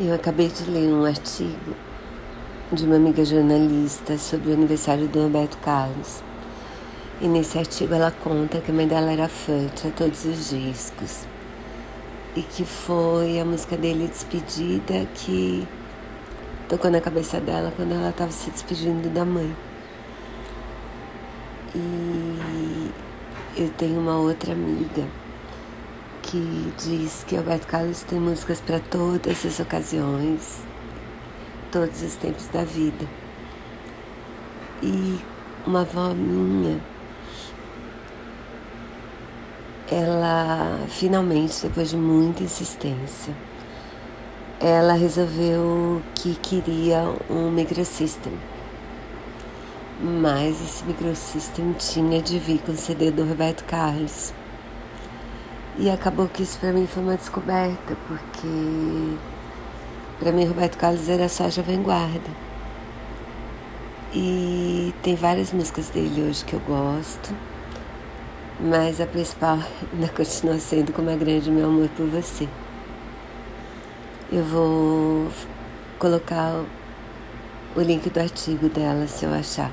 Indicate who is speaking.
Speaker 1: Eu acabei de ler um artigo de uma amiga jornalista sobre o aniversário do Roberto Carlos. E nesse artigo ela conta que a mãe dela era fã, tinha todos os discos. E que foi a música dele despedida que tocou na cabeça dela quando ela estava se despedindo da mãe. E eu tenho uma outra amiga que diz que Alberto Carlos tem músicas para todas as ocasiões, todos os tempos da vida. E uma avó minha, ela finalmente, depois de muita insistência, ela resolveu que queria um microsystem. Mas esse microsystem tinha de vir com o CD do Roberto Carlos. E acabou que isso para mim foi uma descoberta, porque para mim Roberto Carlos era só Jovem Guarda. E tem várias músicas dele hoje que eu gosto, mas a principal ainda continua sendo Como é Grande Meu Amor por Você. Eu vou colocar o link do artigo dela se eu achar.